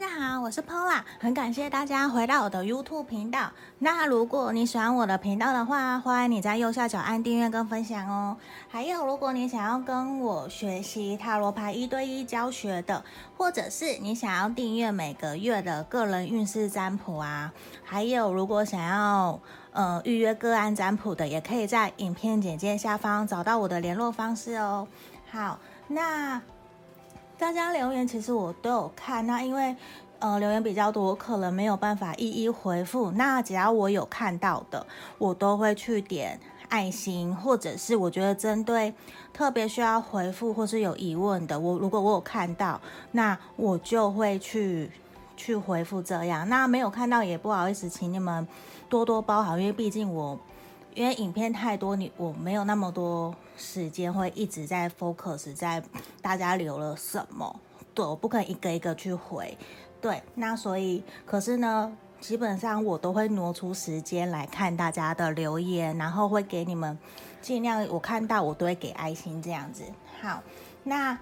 大家好，我是 Paula，很感谢大家回到我的 YouTube 频道。那如果你喜欢我的频道的话，欢迎你在右下角按订阅跟分享哦。还有，如果你想要跟我学习塔罗牌一对一教学的，或者是你想要订阅每个月的个人运势占卜啊，还有如果想要呃预约个案占卜的，也可以在影片简介下方找到我的联络方式哦。好，那。大家留言其实我都有看，那因为呃留言比较多，可能没有办法一一回复。那只要我有看到的，我都会去点爱心，或者是我觉得针对特别需要回复或是有疑问的，我如果我有看到，那我就会去去回复这样。那没有看到也不好意思，请你们多多包涵，因为毕竟我。因为影片太多，你我没有那么多时间会一直在 focus 在大家留了什么，对，我不可能一个一个去回，对，那所以可是呢，基本上我都会挪出时间来看大家的留言，然后会给你们尽量我看到我都会给爱心这样子。好，那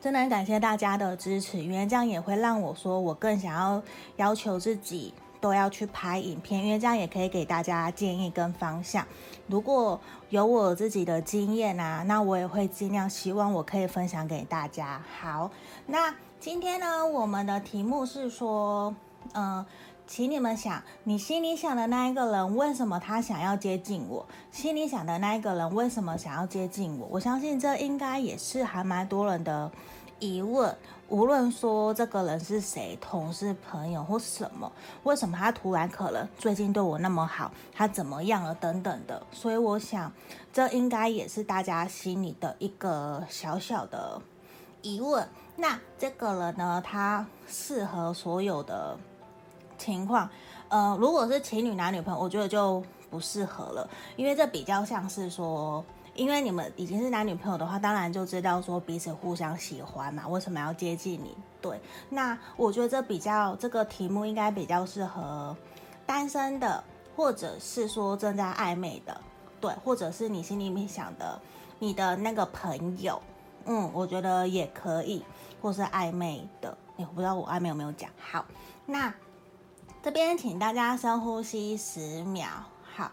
真的很感谢大家的支持，因为这样也会让我说我更想要要求自己。都要去拍影片，因为这样也可以给大家建议跟方向。如果有我自己的经验啊，那我也会尽量希望我可以分享给大家。好，那今天呢，我们的题目是说，嗯、请你们想，你心里想的那一个人，为什么他想要接近我？心里想的那一个人，为什么想要接近我？我相信这应该也是还蛮多人的。疑问，无论说这个人是谁，同事、朋友或什么，为什么他突然可能最近对我那么好，他怎么样了等等的，所以我想这应该也是大家心里的一个小小的疑问。那这个人呢，他适合所有的情况，呃，如果是情侣、男女朋友，我觉得就不适合了，因为这比较像是说。因为你们已经是男女朋友的话，当然就知道说彼此互相喜欢嘛。为什么要接近你？对，那我觉得这比较这个题目应该比较适合单身的，或者是说正在暧昧的，对，或者是你心里面想的你的那个朋友，嗯，我觉得也可以，或是暧昧的，哎，我不知道我暧昧有没有讲。好，那这边请大家深呼吸十秒，好。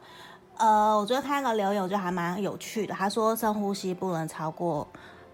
呃，我觉得看那个留言，我觉得还蛮有趣的。他说深呼吸不能超过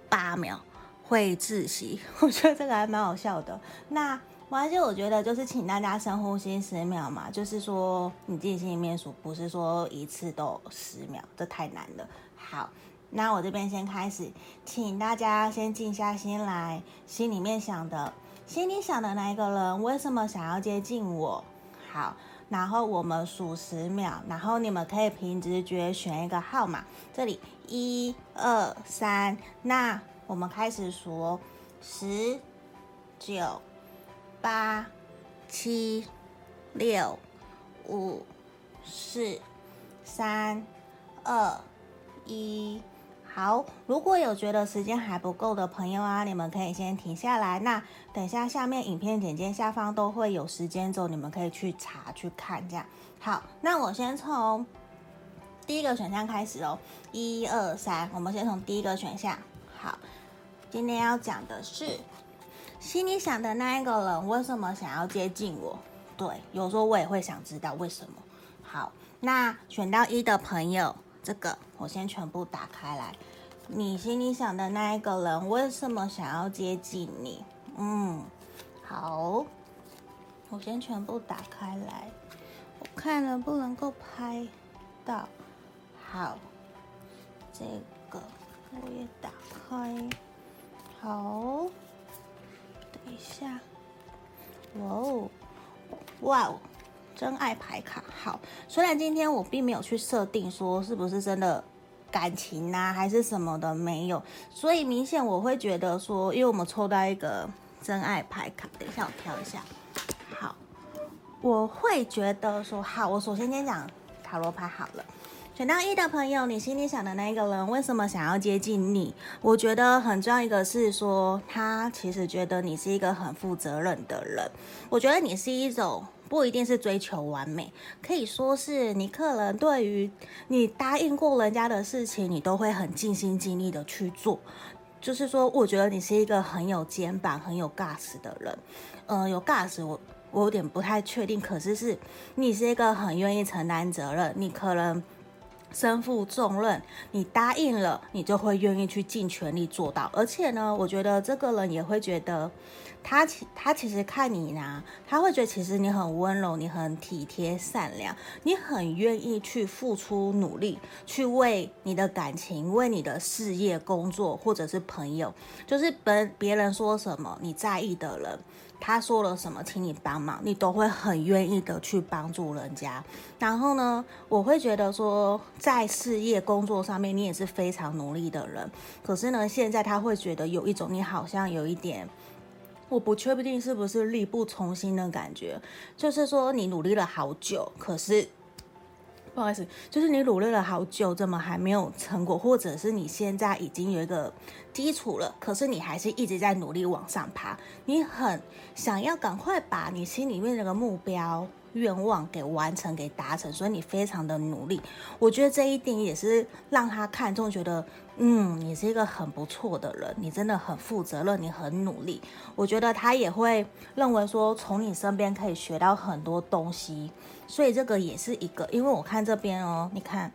八秒，会窒息。我觉得这个还蛮好笑的。那而且我觉得就是请大家深呼吸十秒嘛，就是说你自己心里面数，不是说一次都十秒，这太难了。好，那我这边先开始，请大家先静下心来，心里面想的，心里想的那一个人为什么想要接近我？好。然后我们数十秒，然后你们可以凭直觉选一个号码。这里一二三，那我们开始数：十、九、八、七、六、五、四、三、二、一。好，如果有觉得时间还不够的朋友啊，你们可以先停下来。那等下下面影片简介下方都会有时间轴，你们可以去查去看。这样好，那我先从第一个选项开始哦。一二三，我们先从第一个选项。好，今天要讲的是心里想的那一个人为什么想要接近我？对，有时候我也会想知道为什么。好，那选到一的朋友。这个我先全部打开来，你心里想的那一个人为什么想要接近你？嗯，好，我先全部打开来，我看能不能够拍到。好，这个我也打开。好，等一下。哇哦，哇哦。真爱牌卡好，虽然今天我并没有去设定说是不是真的感情啊，还是什么的没有，所以明显我会觉得说，因为我们抽到一个真爱牌卡，等一下我挑一下，好，我会觉得说，好，我首先先讲塔罗牌好了。选到一的朋友，你心里想的那一个人为什么想要接近你？我觉得很重要一个是说，他其实觉得你是一个很负责任的人。我觉得你是一种不一定是追求完美，可以说是你可能对于你答应过人家的事情，你都会很尽心尽力的去做。就是说，我觉得你是一个很有肩膀、很有 gas 的人。嗯，有 gas，我我有点不太确定，可是是你是一个很愿意承担责任，你可能。身负重任，你答应了，你就会愿意去尽全力做到。而且呢，我觉得这个人也会觉得，他其他其实看你呢，他会觉得其实你很温柔，你很体贴善良，你很愿意去付出努力，去为你的感情、为你的事业、工作或者是朋友，就是别别人说什么你在意的人。他说了什么，请你帮忙，你都会很愿意的去帮助人家。然后呢，我会觉得说，在事业工作上面，你也是非常努力的人。可是呢，现在他会觉得有一种你好像有一点，我不确定是不是力不从心的感觉。就是说，你努力了好久，可是。不好意思，就是你努力了好久，怎么还没有成果？或者是你现在已经有一个基础了，可是你还是一直在努力往上爬。你很想要赶快把你心里面那个目标。愿望给完成，给达成，所以你非常的努力。我觉得这一点也是让他看中，觉得嗯，你是一个很不错的人，你真的很负责任，你很努力。我觉得他也会认为说，从你身边可以学到很多东西，所以这个也是一个。因为我看这边哦，你看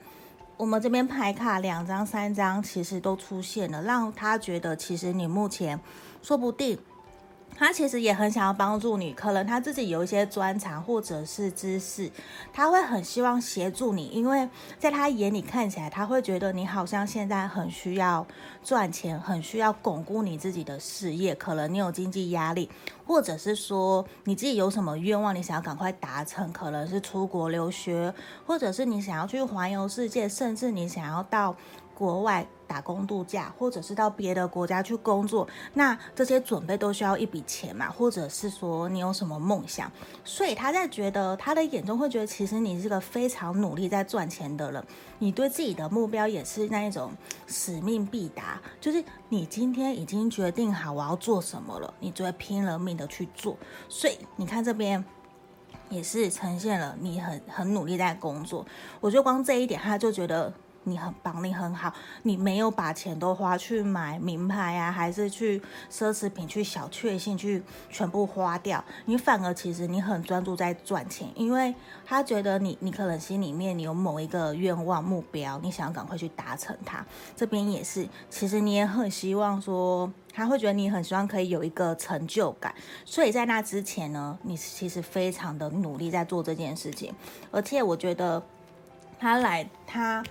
我们这边牌卡两张、三张，其实都出现了，让他觉得其实你目前说不定。他其实也很想要帮助你，可能他自己有一些专长或者是知识，他会很希望协助你，因为在他眼里看起来，他会觉得你好像现在很需要赚钱，很需要巩固你自己的事业，可能你有经济压力，或者是说你自己有什么愿望，你想要赶快达成，可能是出国留学，或者是你想要去环游世界，甚至你想要到。国外打工度假，或者是到别的国家去工作，那这些准备都需要一笔钱嘛？或者是说你有什么梦想？所以他在觉得他的眼中会觉得，其实你是个非常努力在赚钱的人，你对自己的目标也是那一种使命必达，就是你今天已经决定好我要做什么了，你就会拼了命的去做。所以你看这边也是呈现了你很很努力在工作。我觉得光这一点，他就觉得。你很棒，你很好，你没有把钱都花去买名牌啊，还是去奢侈品、去小确幸、去全部花掉，你反而其实你很专注在赚钱，因为他觉得你，你可能心里面你有某一个愿望目标，你想要赶快去达成它。这边也是，其实你也很希望说，他会觉得你很希望可以有一个成就感，所以在那之前呢，你其实非常的努力在做这件事情，而且我觉得他来他。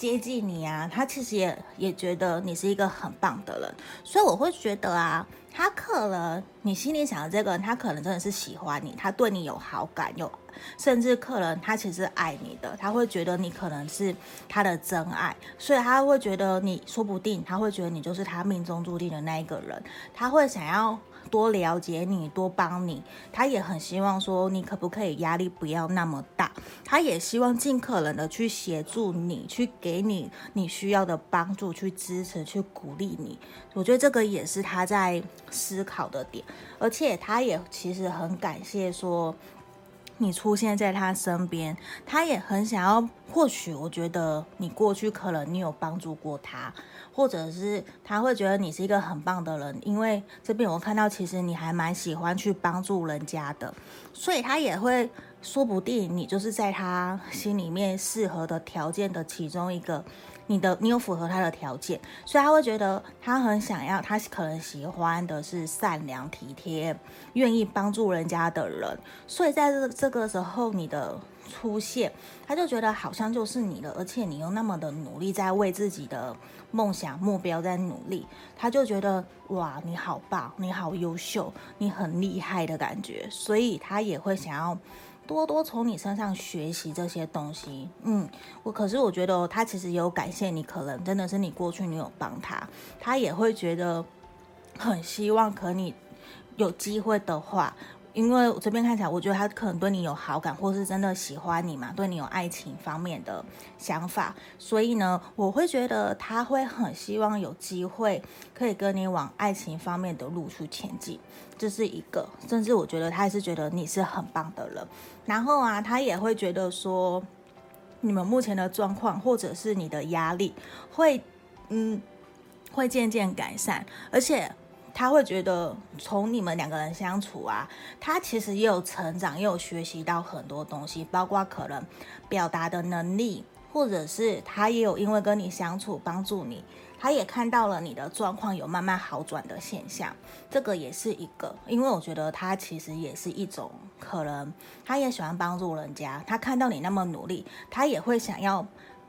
接近你啊，他其实也也觉得你是一个很棒的人，所以我会觉得啊，他可能你心里想的这个人，他可能真的是喜欢你，他对你有好感，有甚至可能他其实爱你的，他会觉得你可能是他的真爱，所以他会觉得你说不定他会觉得你就是他命中注定的那一个人，他会想要。多了解你，多帮你，他也很希望说你可不可以压力不要那么大，他也希望尽可能的去协助你，去给你你需要的帮助，去支持，去鼓励你。我觉得这个也是他在思考的点，而且他也其实很感谢说。你出现在他身边，他也很想要。或许我觉得你过去可能你有帮助过他，或者是他会觉得你是一个很棒的人，因为这边我看到其实你还蛮喜欢去帮助人家的，所以他也会说不定你就是在他心里面适合的条件的其中一个。你的你有符合他的条件，所以他会觉得他很想要，他可能喜欢的是善良、体贴、愿意帮助人家的人。所以在这这个时候你的出现，他就觉得好像就是你了，而且你又那么的努力在为自己的梦想目标在努力，他就觉得哇，你好棒，你好优秀，你很厉害的感觉，所以他也会想要。多多从你身上学习这些东西，嗯，我可是我觉得他其实有感谢你，可能真的是你过去你有帮他，他也会觉得很希望可你有机会的话。因为我这边看起来，我觉得他可能对你有好感，或是真的喜欢你嘛，对你有爱情方面的想法，所以呢，我会觉得他会很希望有机会可以跟你往爱情方面的路去前进，这是一个。甚至我觉得他也是觉得你是很棒的人，然后啊，他也会觉得说，你们目前的状况或者是你的压力会，嗯。会渐渐改善，而且他会觉得从你们两个人相处啊，他其实也有成长，也有学习到很多东西，包括可能表达的能力，或者是他也有因为跟你相处帮助你，他也看到了你的状况有慢慢好转的现象，这个也是一个，因为我觉得他其实也是一种可能，他也喜欢帮助人家，他看到你那么努力，他也会想要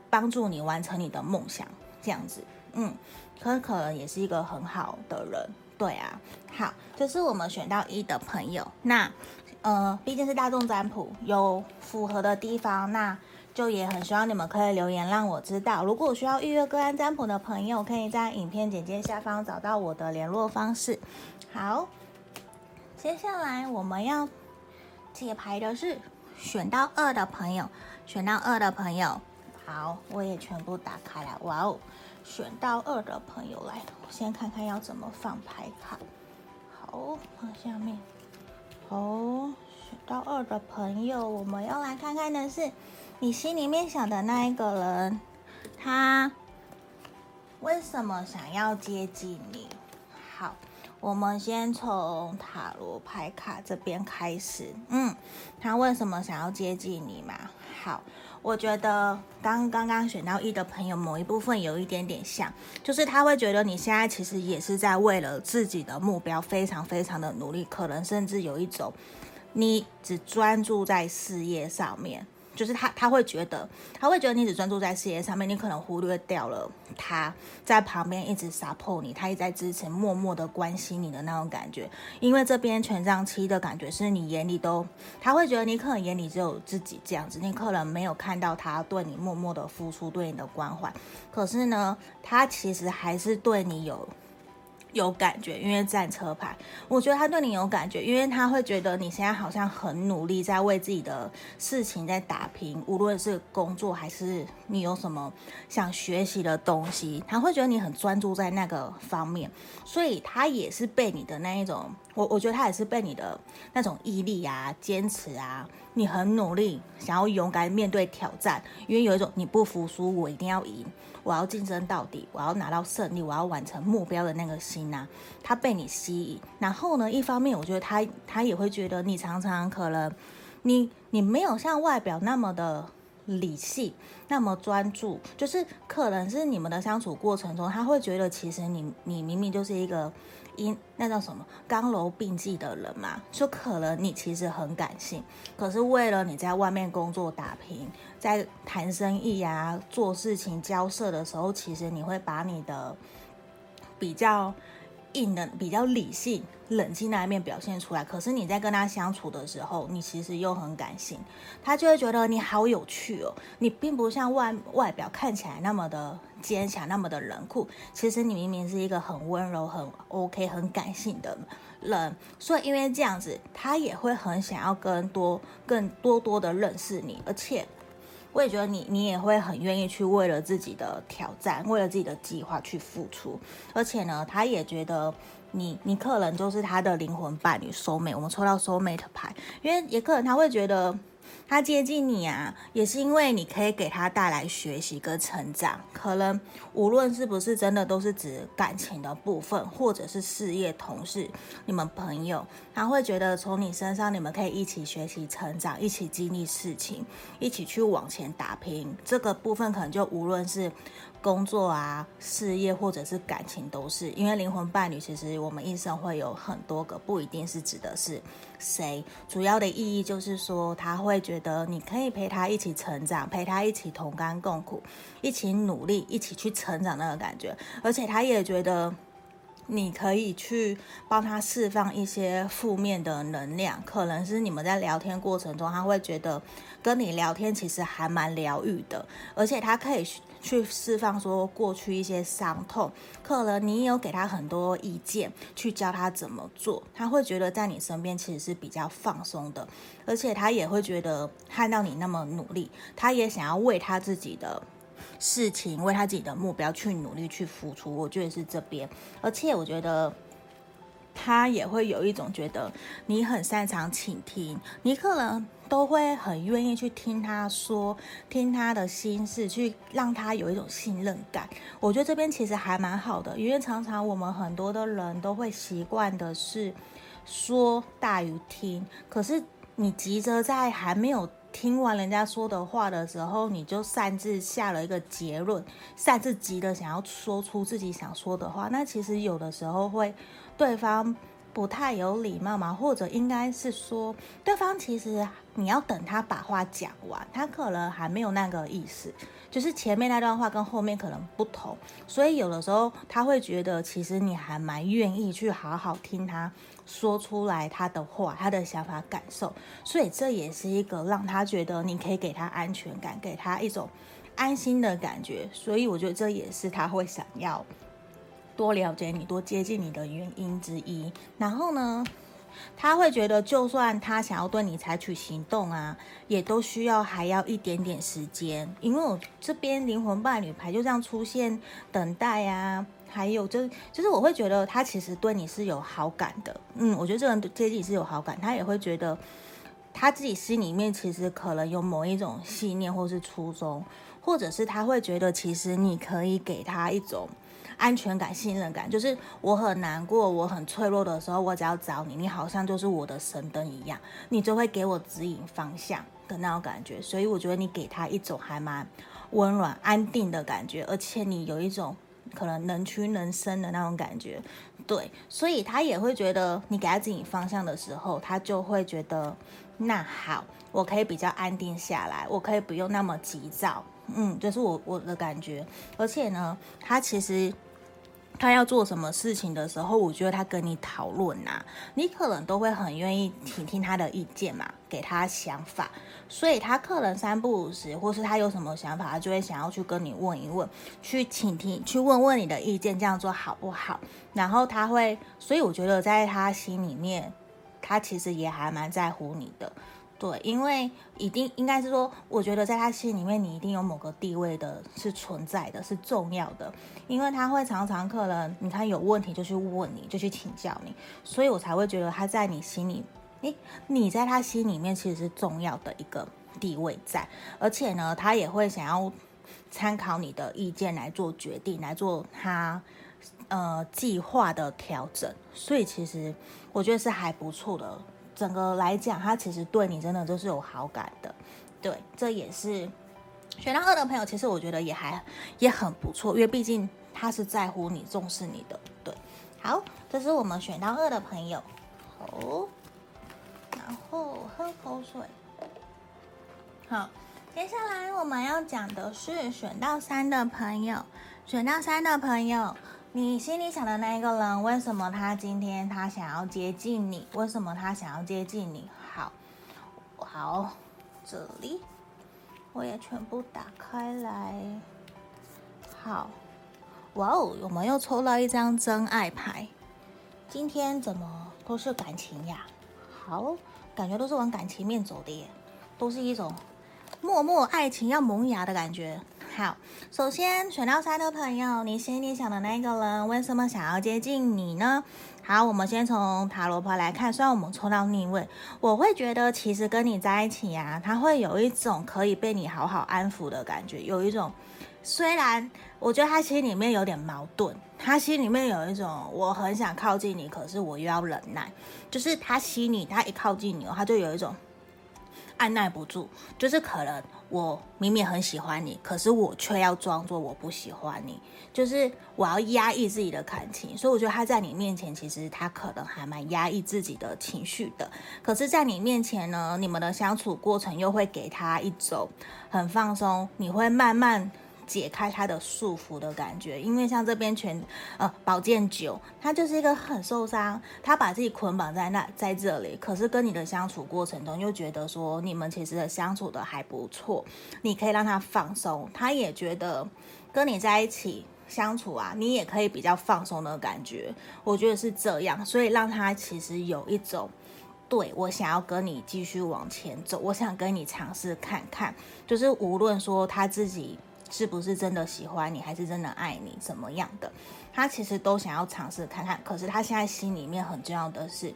帮助你完成你的梦想，这样子，嗯。可可能也是一个很好的人，对啊，好，这是我们选到一的朋友。那，呃，毕竟是大众占卜，有符合的地方，那就也很希望你们可以留言让我知道。如果需要预约个案占卜的朋友，可以在影片简介下方找到我的联络方式。好，接下来我们要解牌的是选到二的朋友，选到二的朋友，好，我也全部打开了，哇哦。选到二的朋友来，我先看看要怎么放牌卡。好，放下面。好，选到二的朋友，我们要来看看的是你心里面想的那一个人，他为什么想要接近你？好，我们先从塔罗牌卡这边开始。嗯，他为什么想要接近你嘛？好。我觉得刚刚刚选到一的朋友，某一部分有一点点像，就是他会觉得你现在其实也是在为了自己的目标非常非常的努力，可能甚至有一种你只专注在事业上面。就是他，他会觉得，他会觉得你只专注在事业上面，你可能忽略掉了他在旁边一直 support 你，他一直在支持，默默的关心你的那种感觉。因为这边权杖七的感觉是你眼里都，他会觉得你可能眼里只有自己这样子，你可能没有看到他对你默默的付出，对你的关怀。可是呢，他其实还是对你有。有感觉，因为战车牌，我觉得他对你有感觉，因为他会觉得你现在好像很努力，在为自己的事情在打拼，无论是工作还是你有什么想学习的东西，他会觉得你很专注在那个方面，所以他也是被你的那一种，我我觉得他也是被你的那种毅力啊、坚持啊，你很努力，想要勇敢面对挑战，因为有一种你不服输，我一定要赢。我要竞争到底，我要拿到胜利，我要完成目标的那个心呐、啊，他被你吸引。然后呢，一方面我觉得他他也会觉得你常常可能你你没有像外表那么的理性，那么专注，就是可能是你们的相处过程中，他会觉得其实你你明明就是一个。因那叫什么刚柔并济的人嘛，就可能你其实很感性，可是为了你在外面工作打拼，在谈生意啊、做事情交涉的时候，其实你会把你的比较。硬的比较理性、冷静那一面表现出来，可是你在跟他相处的时候，你其实又很感性，他就会觉得你好有趣哦。你并不像外外表看起来那么的坚强、那么的冷酷，其实你明明是一个很温柔、很 OK、很感性的人。所以因为这样子，他也会很想要更多、更多多的认识你，而且。我也觉得你，你也会很愿意去为了自己的挑战，为了自己的计划去付出，而且呢，他也觉得你，你可能就是他的灵魂伴侣收妹。我们抽到收妹的牌，因为也可能他会觉得。他接近你啊，也是因为你可以给他带来学习跟成长。可能无论是不是真的，都是指感情的部分，或者是事业、同事、你们朋友，他会觉得从你身上，你们可以一起学习成长，一起经历事情，一起去往前打拼。这个部分可能就无论是。工作啊，事业或者是感情，都是因为灵魂伴侣。其实我们一生会有很多个，不一定是指的是谁。主要的意义就是说，他会觉得你可以陪他一起成长，陪他一起同甘共苦，一起努力，一起去成长那个感觉。而且他也觉得。你可以去帮他释放一些负面的能量，可能是你们在聊天过程中，他会觉得跟你聊天其实还蛮疗愈的，而且他可以去释放说过去一些伤痛，可能你有给他很多意见，去教他怎么做，他会觉得在你身边其实是比较放松的，而且他也会觉得看到你那么努力，他也想要为他自己的。事情为他自己的目标去努力去付出，我觉得是这边，而且我觉得他也会有一种觉得你很擅长倾听，你可能都会很愿意去听他说，听他的心事，去让他有一种信任感。我觉得这边其实还蛮好的，因为常常我们很多的人都会习惯的是说大于听，可是你急着在还没有。听完人家说的话的时候，你就擅自下了一个结论，擅自急的想要说出自己想说的话，那其实有的时候会对方不太有礼貌嘛，或者应该是说对方其实你要等他把话讲完，他可能还没有那个意思，就是前面那段话跟后面可能不同，所以有的时候他会觉得其实你还蛮愿意去好好听他。说出来他的话，他的想法、感受，所以这也是一个让他觉得你可以给他安全感，给他一种安心的感觉。所以我觉得这也是他会想要多了解你、多接近你的原因之一。然后呢，他会觉得就算他想要对你采取行动啊，也都需要还要一点点时间，因为我这边灵魂伴侣牌就这样出现，等待啊。还有就，就是我会觉得他其实对你是有好感的，嗯，我觉得这个人对自己是有好感，他也会觉得他自己心里面其实可能有某一种信念或是初衷，或者是他会觉得其实你可以给他一种安全感、信任感，就是我很难过、我很脆弱的时候，我只要找你，你好像就是我的神灯一样，你就会给我指引方向的那种感觉，所以我觉得你给他一种还蛮温暖、安定的感觉，而且你有一种。可能能屈能伸的那种感觉，对，所以他也会觉得你给他指引方向的时候，他就会觉得那好，我可以比较安定下来，我可以不用那么急躁，嗯，就是我我的感觉。而且呢，他其实他要做什么事情的时候，我觉得他跟你讨论呐，你可能都会很愿意听听他的意见嘛，给他想法。所以他客人三不五时，或是他有什么想法，他就会想要去跟你问一问，去倾听，去问问你的意见，这样做好不好？然后他会，所以我觉得在他心里面，他其实也还蛮在乎你的，对，因为一定应该是说，我觉得在他心里面，你一定有某个地位的，是存在的，是重要的，因为他会常常可能你看有问题就去问你，就去请教你，所以我才会觉得他在你心里。诶，你在他心里面其实是重要的一个地位在，而且呢，他也会想要参考你的意见来做决定，来做他呃计划的调整。所以其实我觉得是还不错的。整个来讲，他其实对你真的都是有好感的。对，这也是选到二的朋友，其实我觉得也还也很不错，因为毕竟他是在乎你、重视你的。对，好，这是我们选到二的朋友。好。然后喝口水。好，接下来我们要讲的是选到三的朋友。选到三的朋友，你心里想的那一个人，为什么他今天他想要接近你？为什么他想要接近你？好，好，这里我也全部打开来。好，哇哦，我们又抽到一张真爱牌。今天怎么都是感情呀？好。感觉都是往感情面走的耶，都是一种默默爱情要萌芽的感觉。好，首先选到三的朋友，你心里想的那个人为什么想要接近你呢？好，我们先从塔罗牌来看，虽然我们抽到逆位，我会觉得其实跟你在一起啊，他会有一种可以被你好好安抚的感觉，有一种虽然我觉得他心里面有点矛盾。他心里面有一种我很想靠近你，可是我又要忍耐。就是他心里，他一靠近你，他就有一种按耐不住。就是可能我明明很喜欢你，可是我却要装作我不喜欢你。就是我要压抑自己的感情，所以我觉得他在你面前，其实他可能还蛮压抑自己的情绪的。可是，在你面前呢，你们的相处过程又会给他一种很放松，你会慢慢。解开他的束缚的感觉，因为像这边全呃宝剑九，他就是一个很受伤，他把自己捆绑在那在这里，可是跟你的相处过程中又觉得说你们其实相处的还不错，你可以让他放松，他也觉得跟你在一起相处啊，你也可以比较放松的感觉，我觉得是这样，所以让他其实有一种对我想要跟你继续往前走，我想跟你尝试看看，就是无论说他自己。是不是真的喜欢你，还是真的爱你，怎么样的，他其实都想要尝试看看。可是他现在心里面很重要的是，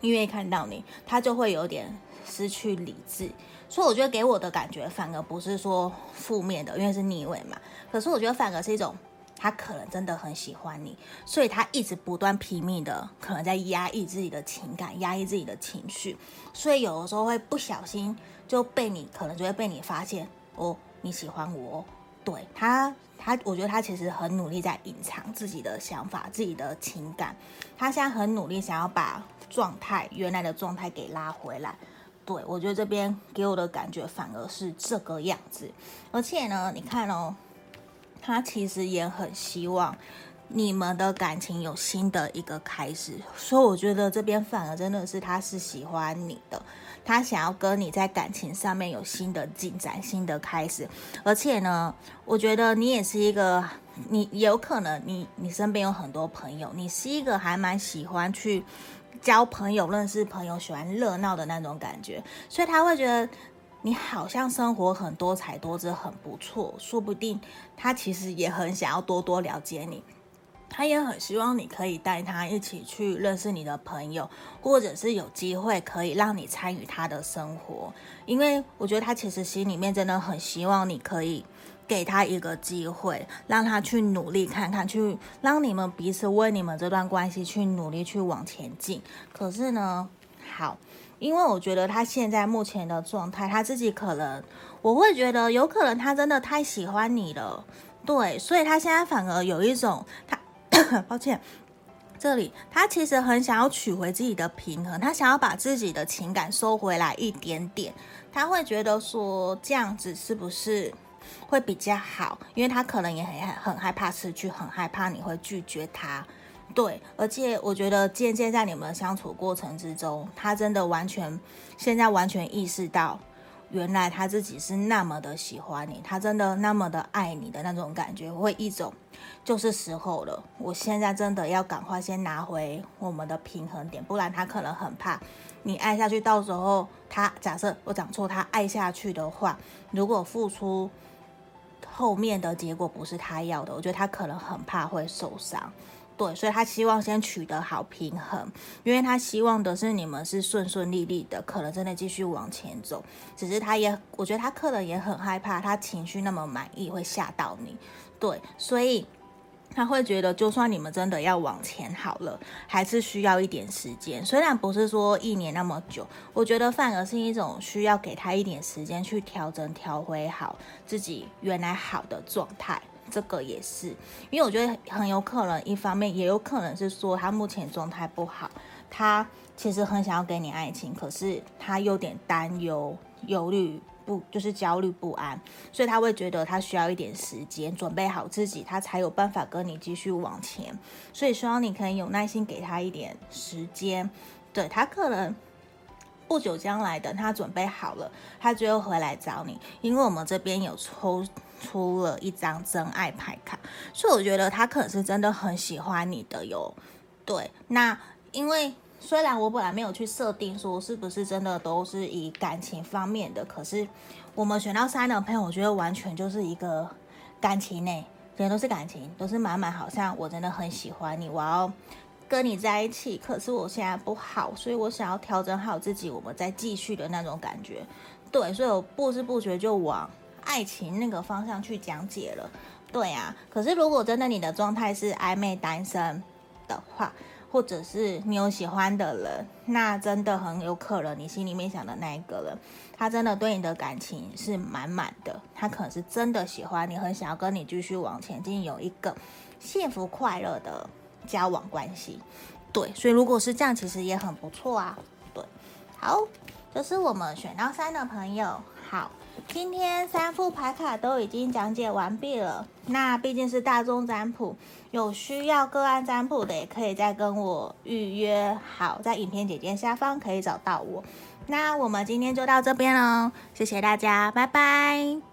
因为看到你，他就会有点失去理智。所以我觉得给我的感觉反而不是说负面的，因为是逆位嘛。可是我觉得反而是一种。他可能真的很喜欢你，所以他一直不断拼命的，可能在压抑自己的情感，压抑自己的情绪，所以有的时候会不小心就被你，可能就会被你发现哦，你喜欢我。对他，他我觉得他其实很努力在隐藏自己的想法、自己的情感，他现在很努力想要把状态原来的状态给拉回来。对，我觉得这边给我的感觉反而是这个样子，而且呢，你看哦。他其实也很希望你们的感情有新的一个开始，所以我觉得这边反而真的是他是喜欢你的，他想要跟你在感情上面有新的进展、新的开始。而且呢，我觉得你也是一个，你有可能你你身边有很多朋友，你是一个还蛮喜欢去交朋友、认识朋友、喜欢热闹的那种感觉，所以他会觉得。你好像生活很多彩多姿，很不错。说不定他其实也很想要多多了解你，他也很希望你可以带他一起去认识你的朋友，或者是有机会可以让你参与他的生活。因为我觉得他其实心里面真的很希望你可以给他一个机会，让他去努力看看，去让你们彼此为你们这段关系去努力去往前进。可是呢，好。因为我觉得他现在目前的状态，他自己可能，我会觉得有可能他真的太喜欢你了，对，所以他现在反而有一种他，抱歉，这里他其实很想要取回自己的平衡，他想要把自己的情感收回来一点点，他会觉得说这样子是不是会比较好？因为他可能也很很害怕失去，很害怕你会拒绝他。对，而且我觉得渐渐在你们相处过程之中，他真的完全现在完全意识到，原来他自己是那么的喜欢你，他真的那么的爱你的那种感觉，会一种就是时候了，我现在真的要赶快先拿回我们的平衡点，不然他可能很怕你爱下去，到时候他假设我讲错，他爱下去的话，如果付出后面的结果不是他要的，我觉得他可能很怕会受伤。对，所以他希望先取得好平衡，因为他希望的是你们是顺顺利利的，可能真的继续往前走。只是他也，我觉得他可能也很害怕，他情绪那么满意会吓到你。对，所以他会觉得，就算你们真的要往前好了，还是需要一点时间。虽然不是说一年那么久，我觉得反而是一种需要给他一点时间去调整、调回好自己原来好的状态。这个也是，因为我觉得很有可能，一方面也有可能是说他目前状态不好，他其实很想要给你爱情，可是他有点担忧、忧虑不，就是焦虑不安，所以他会觉得他需要一点时间准备好自己，他才有办法跟你继续往前。所以希望你可以有耐心给他一点时间，对，他可能。不久将来，等他准备好了，他就会回来找你。因为我们这边有抽出了一张真爱牌卡，所以我觉得他可能是真的很喜欢你的哟。对，那因为虽然我本来没有去设定说是不是真的都是以感情方面的，可是我们选到三的朋友，我觉得完全就是一个感情呢，全都是感情，都是满满，好像我真的很喜欢你，我要。跟你在一起，可是我现在不好，所以我想要调整好自己，我们再继续的那种感觉。对，所以我不知不觉就往爱情那个方向去讲解了。对啊，可是如果真的你的状态是暧昧单身的话，或者是你有喜欢的人，那真的很有可能你心里面想的那一个人，他真的对你的感情是满满的，他可能是真的喜欢你，很想要跟你继续往前进，有一个幸福快乐的。交往关系，对，所以如果是这样，其实也很不错啊。对，好，这是我们选到三的朋友。好，今天三副牌卡都已经讲解完毕了。那毕竟是大众占卜，有需要个案占卜的，也可以再跟我预约。好，在影片简介下方可以找到我。那我们今天就到这边喽，谢谢大家，拜拜。